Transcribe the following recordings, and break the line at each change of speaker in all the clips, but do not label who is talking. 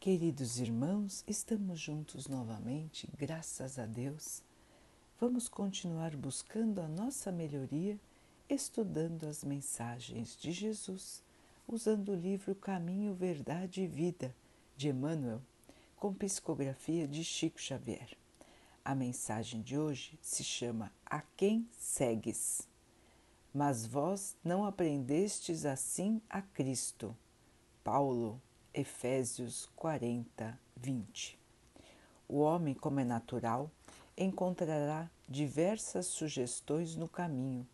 Queridos irmãos, estamos juntos novamente, graças a Deus. Vamos continuar buscando a nossa melhoria, estudando as mensagens de Jesus, usando o livro Caminho, Verdade e Vida de Emmanuel, com psicografia de Chico Xavier. A mensagem de hoje se chama A quem segues? Mas vós não aprendestes assim a Cristo. Paulo, Efésios 40, 20. O homem, como é natural, encontrará diversas sugestões no caminho.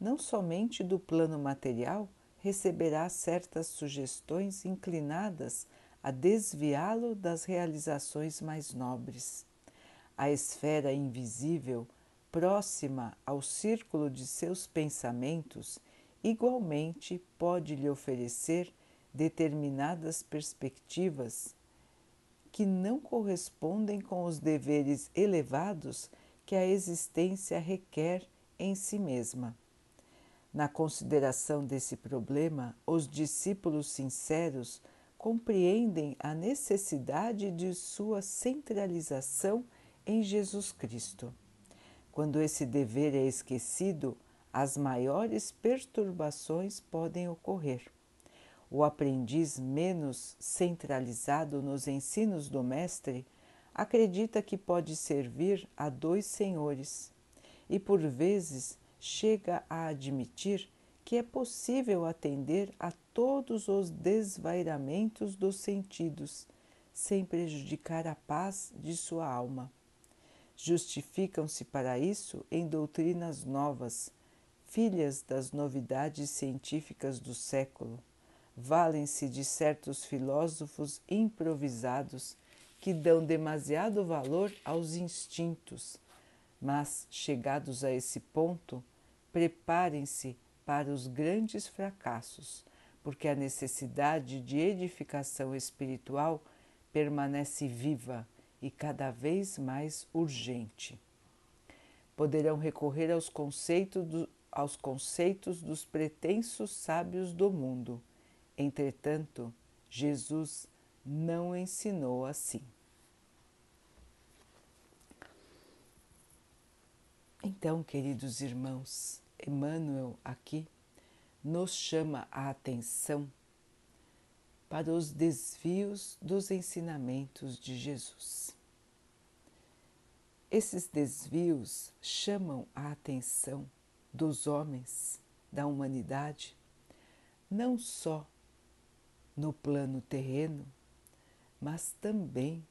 Não somente do plano material receberá certas sugestões inclinadas a desviá-lo das realizações mais nobres. A esfera invisível, próxima ao círculo de seus pensamentos, igualmente pode lhe oferecer determinadas perspectivas que não correspondem com os deveres elevados que a existência requer em si mesma. Na consideração desse problema, os discípulos sinceros compreendem a necessidade de sua centralização em Jesus Cristo. Quando esse dever é esquecido, as maiores perturbações podem ocorrer. O aprendiz menos centralizado nos ensinos do Mestre acredita que pode servir a dois senhores e, por vezes, chega a admitir que é possível atender a todos os desvairamentos dos sentidos, sem prejudicar a paz de sua alma. Justificam-se para isso em doutrinas novas, filhas das novidades científicas do século valem-se de certos filósofos improvisados que dão demasiado valor aos instintos, mas, chegados a esse ponto, preparem-se para os grandes fracassos, porque a necessidade de edificação espiritual permanece viva e cada vez mais urgente. Poderão recorrer aos conceitos, do, aos conceitos dos pretensos sábios do mundo Entretanto, Jesus não ensinou assim. Então, queridos irmãos, Emmanuel aqui nos chama a atenção para os desvios dos ensinamentos de Jesus. Esses desvios chamam a atenção dos homens, da humanidade, não só no plano terreno, mas também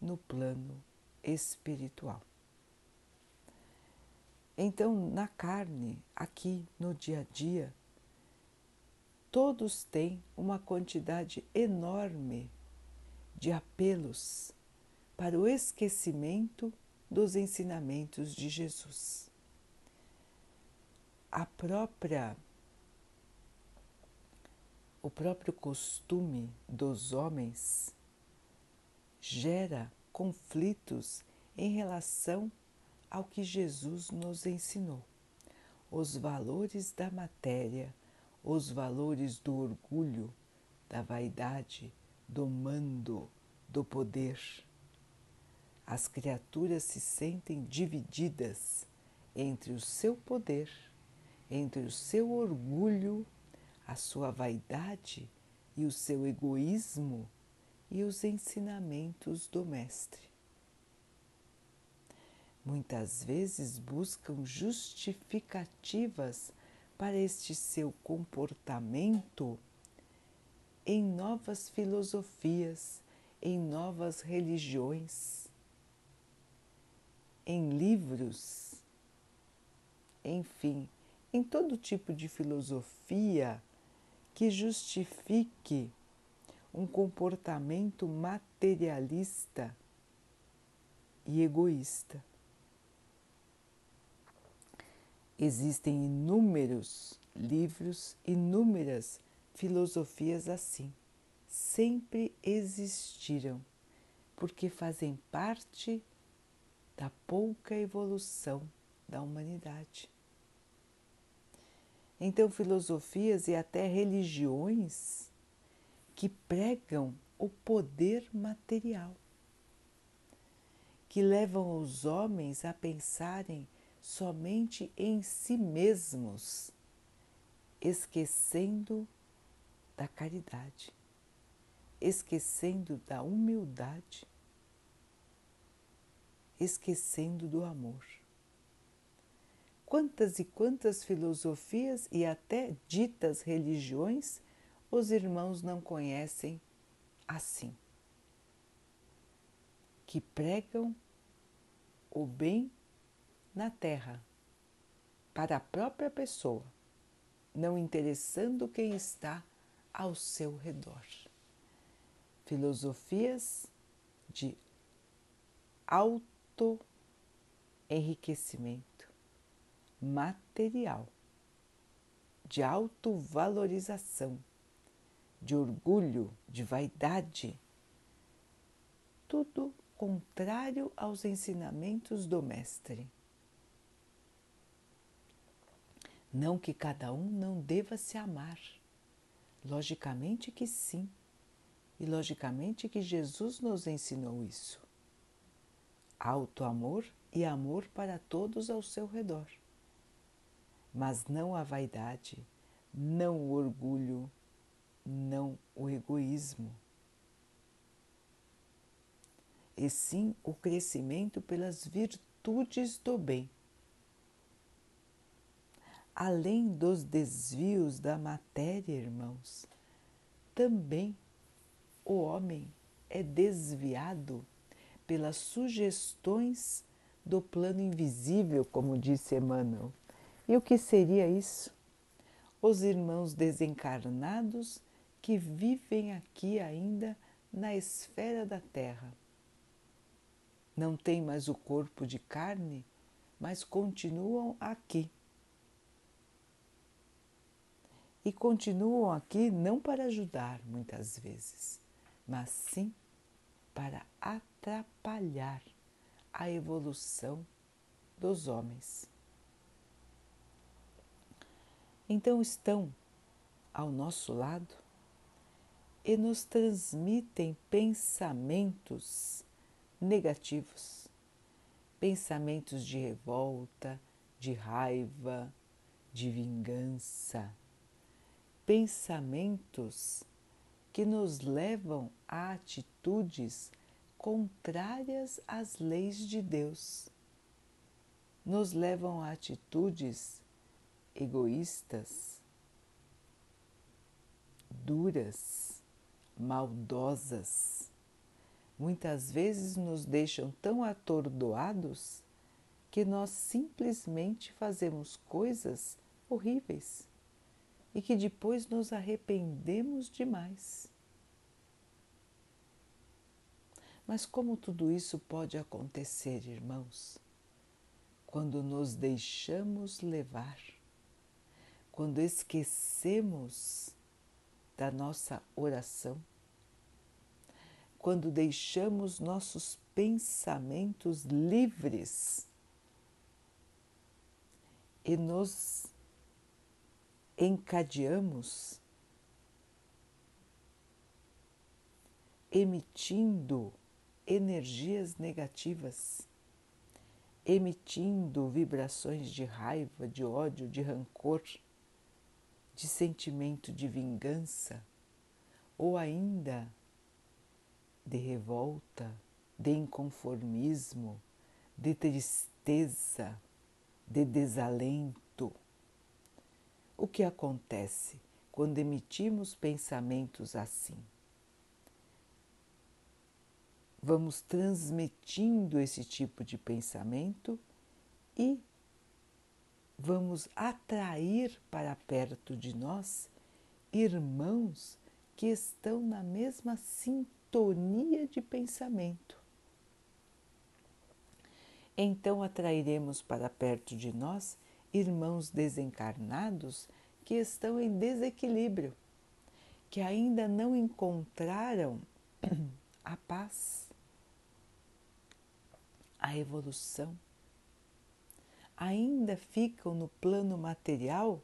no plano espiritual. Então, na carne, aqui no dia a dia, todos têm uma quantidade enorme de apelos para o esquecimento dos ensinamentos de Jesus. A própria o próprio costume dos homens gera conflitos em relação ao que Jesus nos ensinou. Os valores da matéria, os valores do orgulho, da vaidade, do mando, do poder. As criaturas se sentem divididas entre o seu poder, entre o seu orgulho a sua vaidade e o seu egoísmo e os ensinamentos do Mestre. Muitas vezes buscam justificativas para este seu comportamento em novas filosofias, em novas religiões, em livros, enfim, em todo tipo de filosofia que justifique um comportamento materialista e egoísta. Existem inúmeros livros, inúmeras filosofias assim. Sempre existiram, porque fazem parte da pouca evolução da humanidade. Então, filosofias e até religiões que pregam o poder material, que levam os homens a pensarem somente em si mesmos, esquecendo da caridade, esquecendo da humildade, esquecendo do amor. Quantas e quantas filosofias e até ditas religiões os irmãos não conhecem assim, que pregam o bem na terra para a própria pessoa, não interessando quem está ao seu redor. Filosofias de auto-enriquecimento material, de autovalorização, de orgulho, de vaidade, tudo contrário aos ensinamentos do Mestre. Não que cada um não deva se amar. Logicamente que sim. E logicamente que Jesus nos ensinou isso. Alto amor e amor para todos ao seu redor. Mas não a vaidade, não o orgulho, não o egoísmo. E sim o crescimento pelas virtudes do bem além dos desvios da matéria, irmãos, também o homem é desviado pelas sugestões do plano invisível, como disse Emmanuel. E o que seria isso? Os irmãos desencarnados que vivem aqui ainda na esfera da Terra. Não têm mais o corpo de carne, mas continuam aqui e continuam aqui não para ajudar muitas vezes, mas sim para atrapalhar a evolução dos homens. Então estão ao nosso lado e nos transmitem pensamentos negativos, pensamentos de revolta, de raiva, de vingança, pensamentos que nos levam a atitudes contrárias às leis de Deus, nos levam a atitudes egoístas, duras, maldosas. Muitas vezes nos deixam tão atordoados que nós simplesmente fazemos coisas horríveis e que depois nos arrependemos demais. Mas como tudo isso pode acontecer, irmãos? Quando nos deixamos levar, quando esquecemos da nossa oração, quando deixamos nossos pensamentos livres e nos encadeamos emitindo energias negativas, emitindo vibrações de raiva, de ódio, de rancor, de sentimento de vingança ou ainda de revolta, de inconformismo, de tristeza, de desalento o que acontece quando emitimos pensamentos assim? Vamos transmitindo esse tipo de pensamento e vamos atrair para perto de nós irmãos que estão na mesma sintonia de pensamento. Então atrairemos para perto de nós irmãos desencarnados que estão em desequilíbrio, que ainda não encontraram a paz, a evolução, ainda ficam no plano material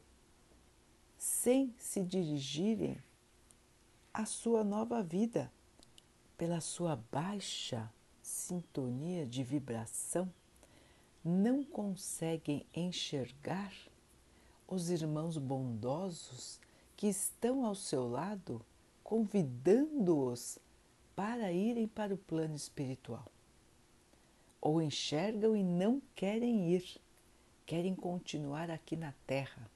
sem se dirigirem à sua nova vida, pela sua baixa sintonia de vibração, não conseguem enxergar os irmãos bondosos que estão ao seu lado, convidando-os para irem para o plano espiritual. Ou enxergam e não querem ir, querem continuar aqui na Terra.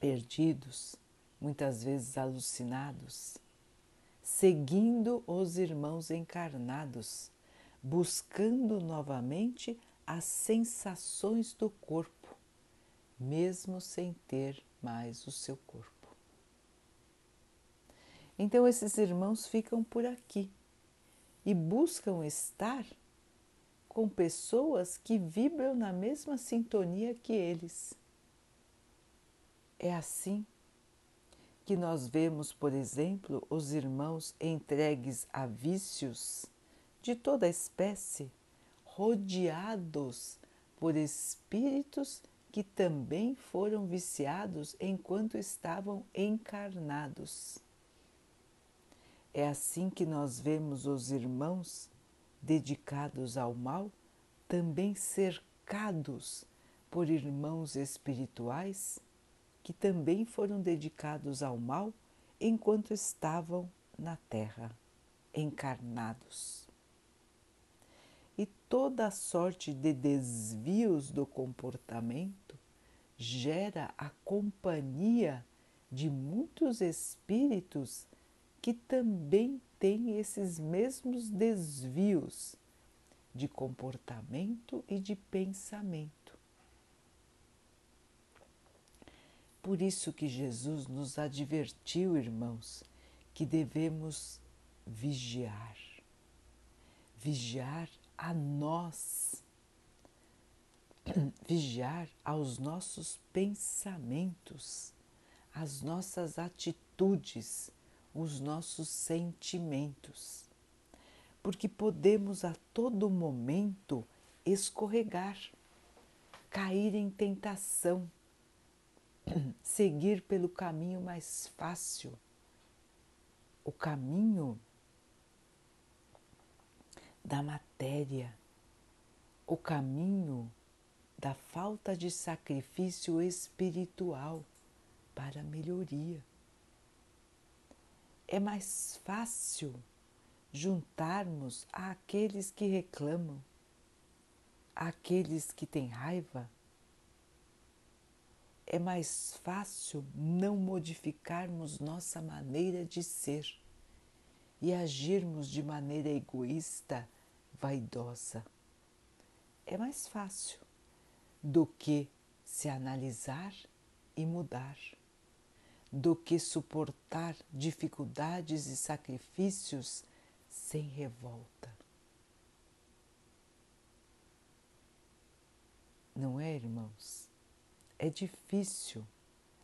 Perdidos, muitas vezes alucinados, seguindo os irmãos encarnados, buscando novamente as sensações do corpo, mesmo sem ter mais o seu corpo. Então, esses irmãos ficam por aqui e buscam estar com pessoas que vibram na mesma sintonia que eles. É assim que nós vemos, por exemplo, os irmãos entregues a vícios de toda espécie rodeados por espíritos que também foram viciados enquanto estavam encarnados. É assim que nós vemos os irmãos dedicados ao mal também cercados por irmãos espirituais que também foram dedicados ao mal enquanto estavam na Terra, encarnados. E toda sorte de desvios do comportamento gera a companhia de muitos espíritos que também têm esses mesmos desvios de comportamento e de pensamento. Por isso que Jesus nos advertiu, irmãos, que devemos vigiar. Vigiar a nós, vigiar aos nossos pensamentos, as nossas atitudes, os nossos sentimentos, porque podemos a todo momento escorregar, cair em tentação, seguir pelo caminho mais fácil, o caminho da matéria, o caminho da falta de sacrifício espiritual para a melhoria. É mais fácil juntarmos àqueles que reclamam, àqueles que têm raiva. É mais fácil não modificarmos nossa maneira de ser e agirmos de maneira egoísta vaidosa. É mais fácil do que se analisar e mudar, do que suportar dificuldades e sacrifícios sem revolta. Não é, irmãos? É difícil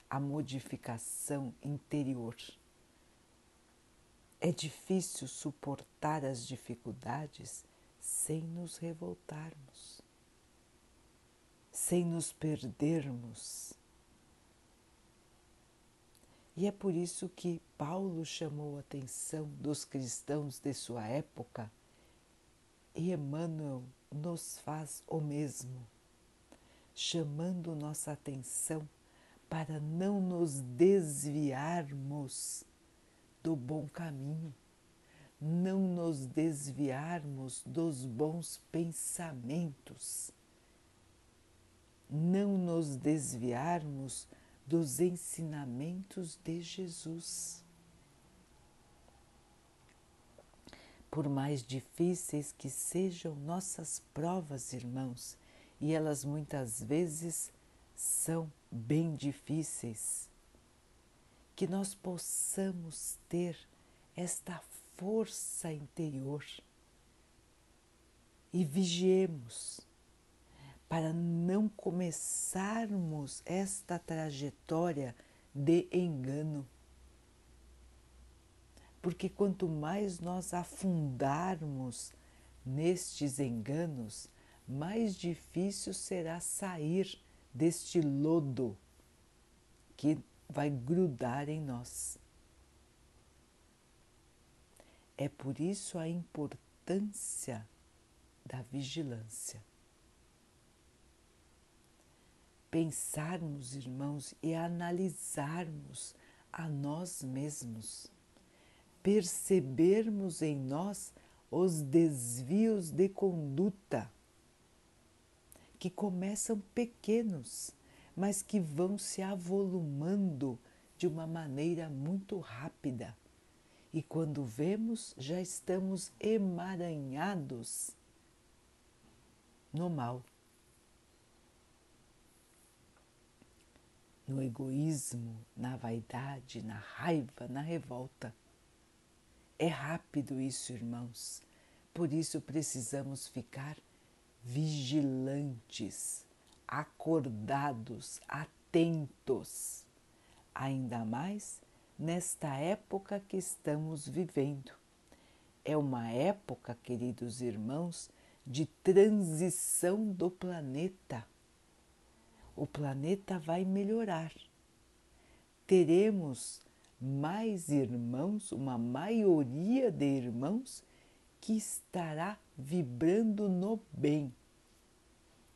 a modificação interior. É difícil suportar as dificuldades sem nos revoltarmos, sem nos perdermos. E é por isso que Paulo chamou a atenção dos cristãos de sua época e Emmanuel nos faz o mesmo, chamando nossa atenção para não nos desviarmos do bom caminho não nos desviarmos dos bons pensamentos, não nos desviarmos dos ensinamentos de Jesus. Por mais difíceis que sejam nossas provas, irmãos, e elas muitas vezes são bem difíceis, que nós possamos ter esta força interior e vigiemos para não começarmos esta trajetória de engano. Porque quanto mais nós afundarmos nestes enganos, mais difícil será sair deste lodo que vai grudar em nós. É por isso a importância da vigilância. Pensarmos, irmãos, e analisarmos a nós mesmos, percebermos em nós os desvios de conduta que começam pequenos, mas que vão se avolumando de uma maneira muito rápida. E quando vemos, já estamos emaranhados no mal, no egoísmo, na vaidade, na raiva, na revolta. É rápido isso, irmãos. Por isso precisamos ficar vigilantes, acordados, atentos, ainda mais nesta época que estamos vivendo. É uma época, queridos irmãos, de transição do planeta. O planeta vai melhorar. Teremos mais irmãos, uma maioria de irmãos que estará vibrando no bem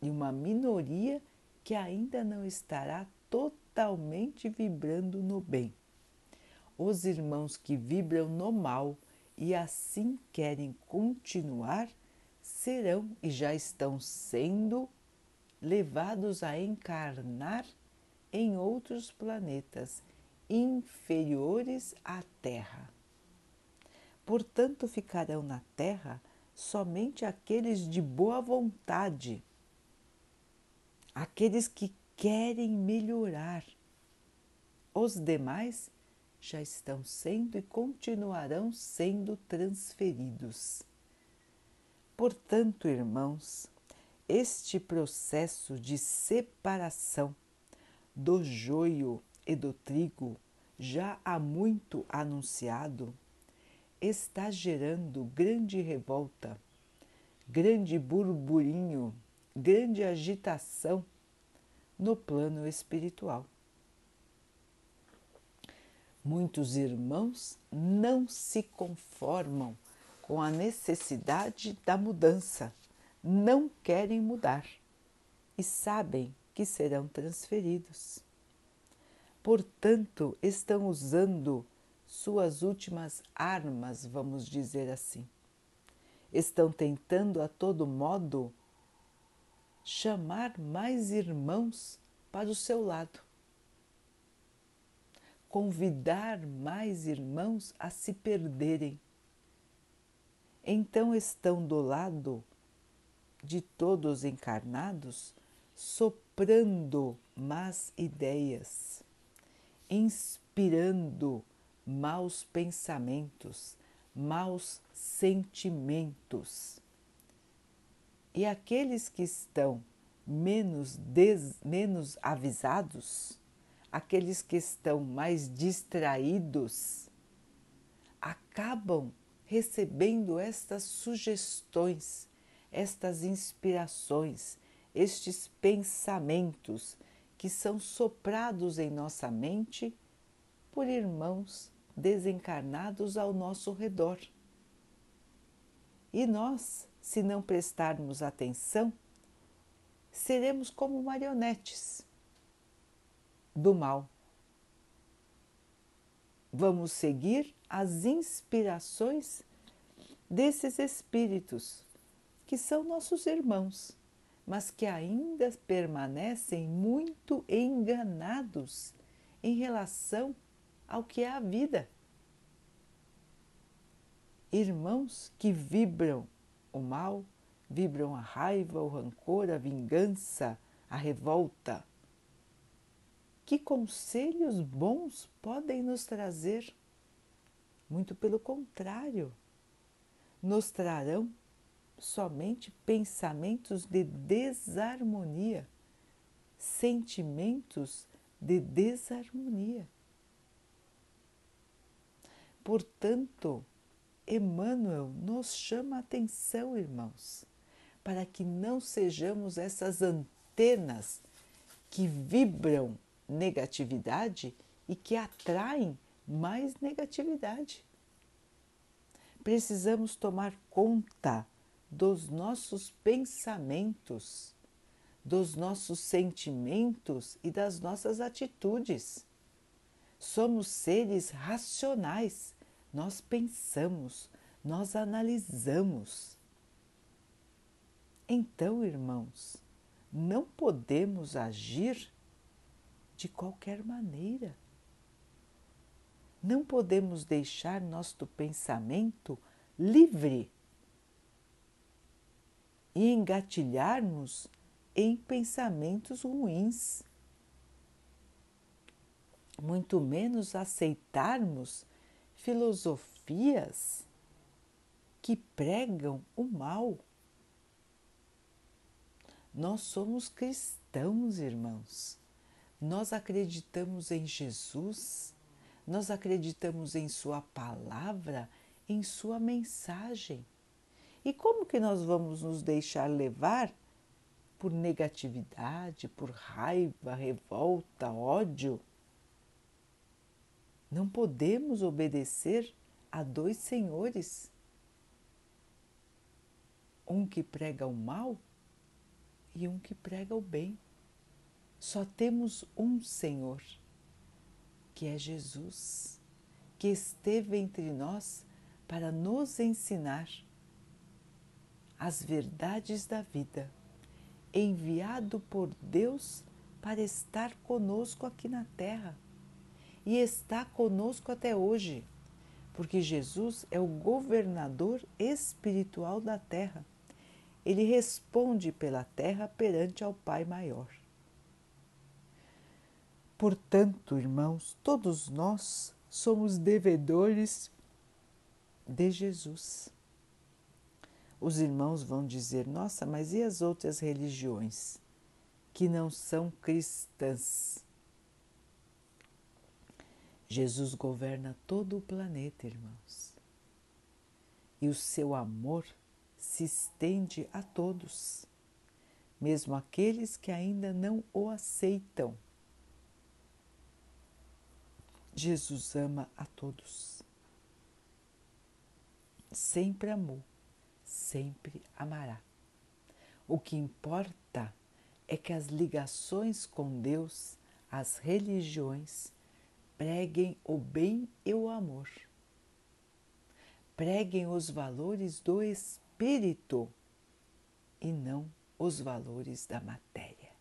e uma minoria que ainda não estará totalmente vibrando no bem. Os irmãos que vibram no mal e assim querem continuar serão e já estão sendo levados a encarnar em outros planetas inferiores à Terra. Portanto, ficarão na Terra somente aqueles de boa vontade, aqueles que querem melhorar. Os demais já estão sendo e continuarão sendo transferidos. Portanto, irmãos, este processo de separação do joio e do trigo, já há muito anunciado, está gerando grande revolta, grande burburinho, grande agitação no plano espiritual. Muitos irmãos não se conformam com a necessidade da mudança, não querem mudar e sabem que serão transferidos. Portanto, estão usando suas últimas armas, vamos dizer assim. Estão tentando a todo modo chamar mais irmãos para o seu lado, convidar mais irmãos a se perderem então estão do lado de todos encarnados, soprando más ideias, inspirando maus pensamentos, maus sentimentos. E aqueles que estão menos, des, menos avisados, aqueles que estão mais distraídos, acabam recebendo estas sugestões, estas inspirações, estes pensamentos que são soprados em nossa mente por irmãos desencarnados ao nosso redor. E nós, se não prestarmos atenção, seremos como marionetes do mal. Vamos seguir as inspirações desses espíritos, que são nossos irmãos, mas que ainda permanecem muito enganados em relação ao que é a vida. Irmãos que vibram o mal, vibram a raiva, o rancor, a vingança, a revolta. Que conselhos bons podem nos trazer? Muito pelo contrário, nos trarão somente pensamentos de desarmonia, sentimentos de desarmonia. Portanto, Emmanuel nos chama a atenção, irmãos, para que não sejamos essas antenas que vibram negatividade e que atraem mais negatividade. precisamos tomar conta dos nossos pensamentos, dos nossos sentimentos e das nossas atitudes. Somos seres racionais, nós pensamos, nós analisamos. Então, irmãos, não podemos agir de qualquer maneira. Não podemos deixar nosso pensamento livre e engatilharmos em pensamentos ruins, muito menos aceitarmos filosofias que pregam o mal. Nós somos cristãos, irmãos. Nós acreditamos em Jesus, nós acreditamos em Sua palavra, em Sua mensagem. E como que nós vamos nos deixar levar por negatividade, por raiva, revolta, ódio? Não podemos obedecer a dois senhores. Um que prega o mal e um que prega o bem. Só temos um Senhor, que é Jesus, que esteve entre nós para nos ensinar as verdades da vida, enviado por Deus para estar conosco aqui na Terra. E está conosco até hoje, porque Jesus é o governador espiritual da Terra. Ele responde pela Terra perante ao Pai Maior. Portanto, irmãos, todos nós somos devedores de Jesus. Os irmãos vão dizer: nossa, mas e as outras religiões que não são cristãs? Jesus governa todo o planeta, irmãos, e o seu amor se estende a todos, mesmo aqueles que ainda não o aceitam Jesus ama a todos. Sempre amou, sempre amará. O que importa é que as ligações com Deus, as religiões, preguem o bem e o amor. Preguem os valores do espírito e não os valores da matéria.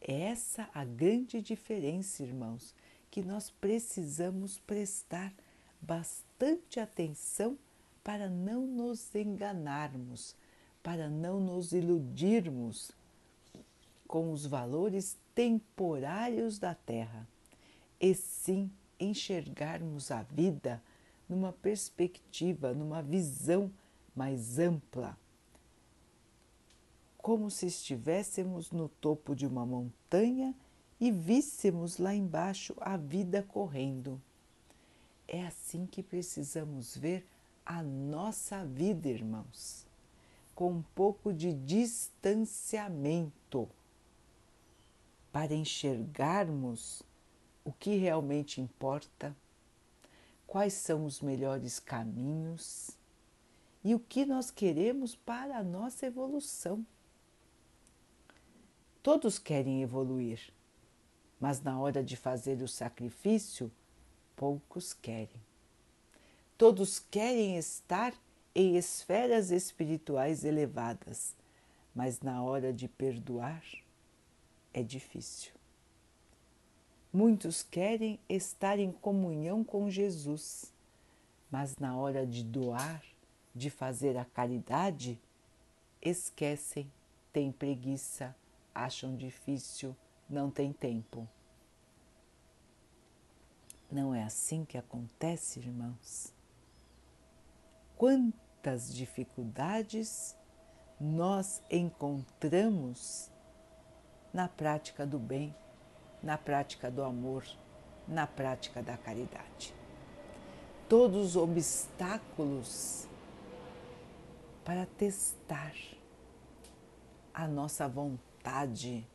É essa a grande diferença, irmãos, que nós precisamos prestar bastante atenção para não nos enganarmos, para não nos iludirmos com os valores temporários da Terra, e sim enxergarmos a vida numa perspectiva, numa visão mais ampla, como se estivéssemos no topo de uma montanha e víssemos lá embaixo a vida correndo. É assim que precisamos ver a nossa vida, irmãos, com um pouco de distanciamento, para enxergarmos o que realmente importa, quais são os melhores caminhos e o que nós queremos para a nossa evolução. Todos querem evoluir mas na hora de fazer o sacrifício, poucos querem. Todos querem estar em esferas espirituais elevadas, mas na hora de perdoar é difícil. Muitos querem estar em comunhão com Jesus, mas na hora de doar, de fazer a caridade, esquecem, têm preguiça, acham difícil, não tem tempo. Não é assim que acontece, irmãos? Quantas dificuldades nós encontramos na prática do bem, na prática do amor, na prática da caridade. Todos os obstáculos para testar a nossa vontade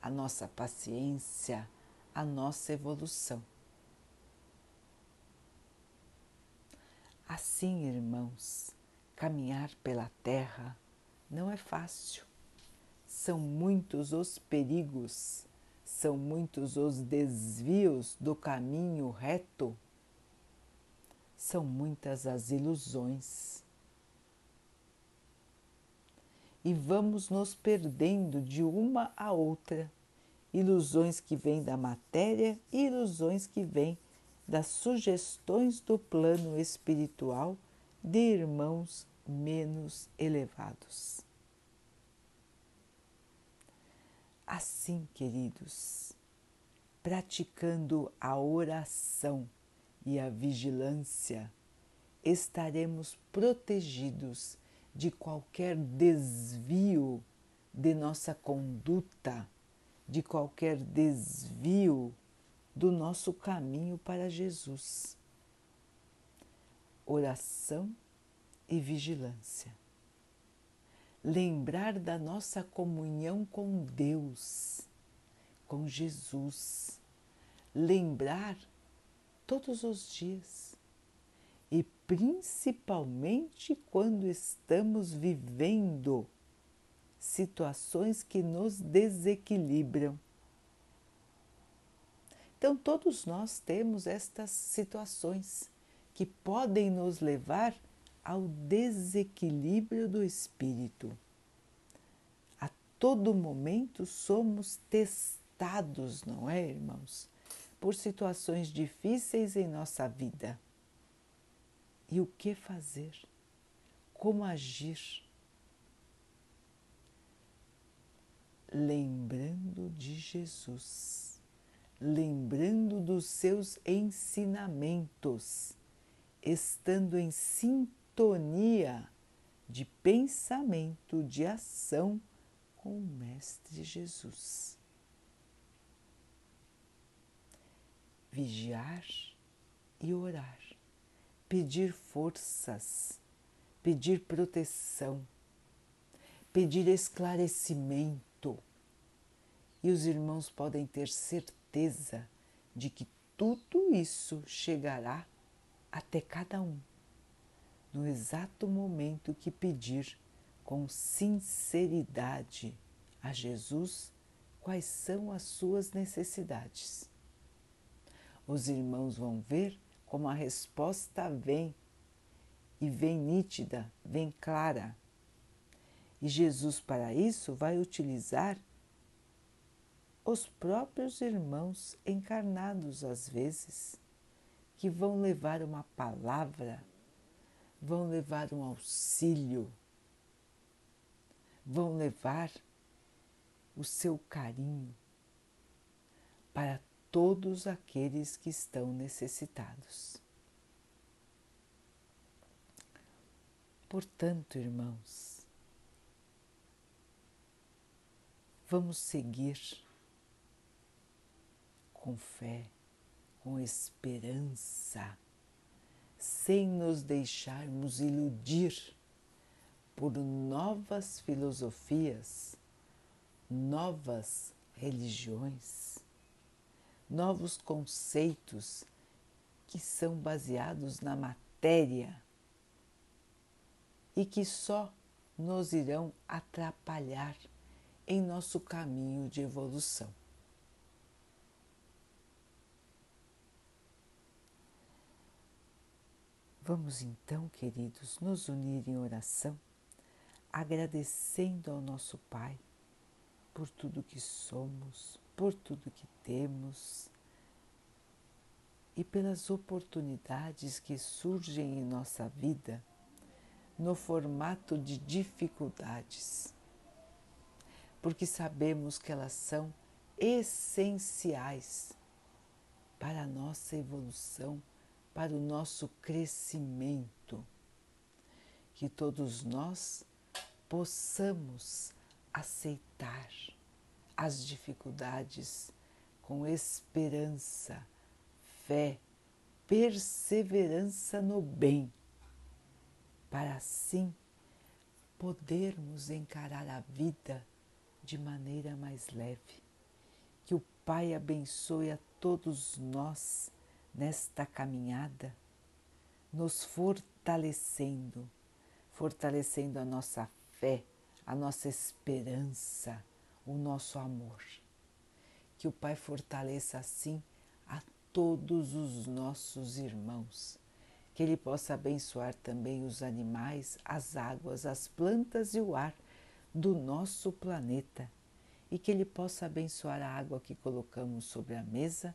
a nossa paciência, a nossa evolução. Assim, irmãos, caminhar pela terra não é fácil. São muitos os perigos, são muitos os desvios do caminho reto, são muitas as ilusões. E vamos nos perdendo de uma a outra, ilusões que vêm da matéria e ilusões que vêm das sugestões do plano espiritual de irmãos menos elevados. Assim, queridos, praticando a oração e a vigilância, estaremos protegidos de qualquer desvio de nossa conduta, de qualquer desvio do nosso caminho para Jesus. Oração e vigilância. Lembrar da nossa comunhão com Deus, com Jesus. Lembrar todos os dias e principalmente quando estamos vivendo situações que nos desequilibram então, todos nós temos estas situações que podem nos levar ao desequilíbrio do espírito. A todo momento somos testados, não é, irmãos? Por situações difíceis em nossa vida. E o que fazer? Como agir? Lembrando de Jesus lembrando dos seus ensinamentos, estando em sintonia de pensamento, de ação com o Mestre Jesus. Vigiar e orar, pedir forças, pedir proteção, pedir esclarecimento. E os irmãos podem ter certeza certeza de que tudo isso chegará até cada um, no exato momento que pedir com sinceridade a Jesus quais são as suas necessidades. Os irmãos vão ver como a resposta vem e vem nítida, vem clara. E Jesus, para isso, vai utilizar os próprios irmãos encarnados às vezes, que vão levar uma palavra, vão levar um auxílio, vão levar o seu carinho para todos aqueles que estão necessitados. Portanto, irmãos, vamos seguir com fé, com esperança, sem nos deixarmos iludir por novas filosofias, novas religiões, novos conceitos que são baseados na matéria e que só nos irão atrapalhar em nosso caminho de evolução. Vamos então, queridos, nos unir em oração, agradecendo ao nosso Pai por tudo que somos, por tudo que temos e pelas oportunidades que surgem em nossa vida no formato de dificuldades, porque sabemos que elas são essenciais para a nossa evolução para o nosso crescimento. Que todos nós possamos aceitar as dificuldades com esperança, fé, perseverança no bem, para assim podermos encarar a vida de maneira mais leve. Que o Pai abençoe a todos nós nesta caminhada, nos fortalecendo, fortalecendo a nossa fé, a nossa esperança, o nosso amor. Que o Pai fortaleça assim a todos os nossos irmãos. Que Ele possa abençoar também os animais, as águas, as plantas e o ar do nosso planeta. E que Ele possa abençoar a água que colocamos sobre a mesa